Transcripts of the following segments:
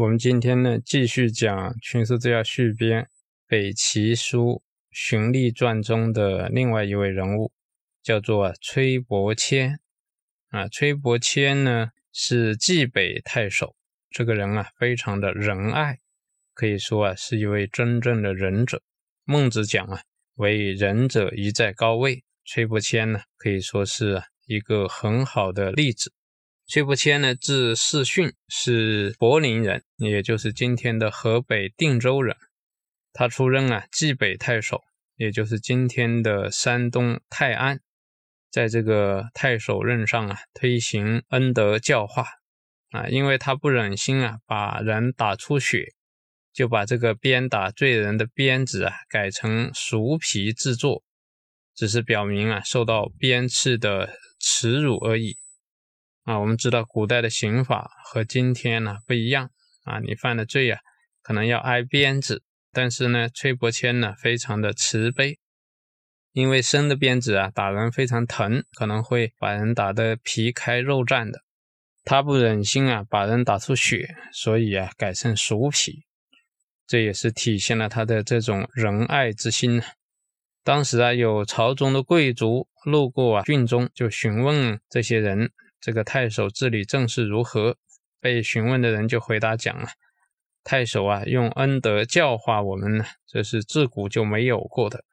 我们今天呢继续讲《群书治要续编》北齐书荀立传中的另外一位人物，叫做崔伯谦。啊，崔伯谦呢是冀北太守，这个人啊非常的仁爱，可以说啊是一位真正的仁者。孟子讲啊，为仁者宜在高位，崔伯谦呢可以说是一个很好的例子。崔伯谦呢，字世训，是柏林人，也就是今天的河北定州人。他出任啊冀北太守，也就是今天的山东泰安。在这个太守任上啊，推行恩德教化啊，因为他不忍心啊把人打出血，就把这个鞭打罪人的鞭子啊改成熟皮制作，只是表明啊受到鞭笞的耻辱而已。啊，我们知道古代的刑法和今天呢不一样啊，你犯了罪啊，可能要挨鞭子。但是呢，崔伯谦呢非常的慈悲，因为生的鞭子啊打人非常疼，可能会把人打得皮开肉绽的。他不忍心啊把人打出血，所以啊改成熟皮，这也是体现了他的这种仁爱之心。当时啊有朝中的贵族路过啊郡中，就询问这些人。这个太守治理政事如何？被询问的人就回答讲啊，太守啊用恩德教化我们呢，这是自古就没有过的。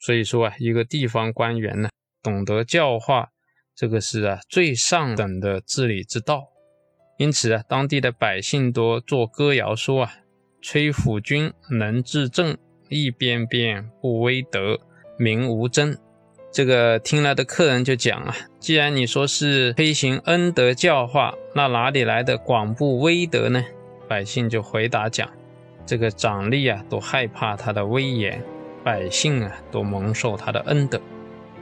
所以说啊，一个地方官员呢，懂得教化，这个是啊最上等的治理之道。因此啊，当地的百姓多作歌谣说啊，崔府君能治政，一边边不威德，民无争。这个听来的客人就讲啊，既然你说是推行恩德教化，那哪里来的广布威德呢？百姓就回答讲，这个长吏啊都害怕他的威严，百姓啊都蒙受他的恩德，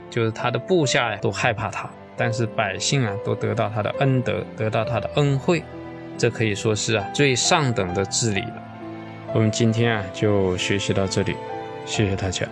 就是他的部下呀都害怕他，但是百姓啊都得到他的恩德，得到他的恩惠，这可以说是啊最上等的治理了。我们今天啊就学习到这里，谢谢大家。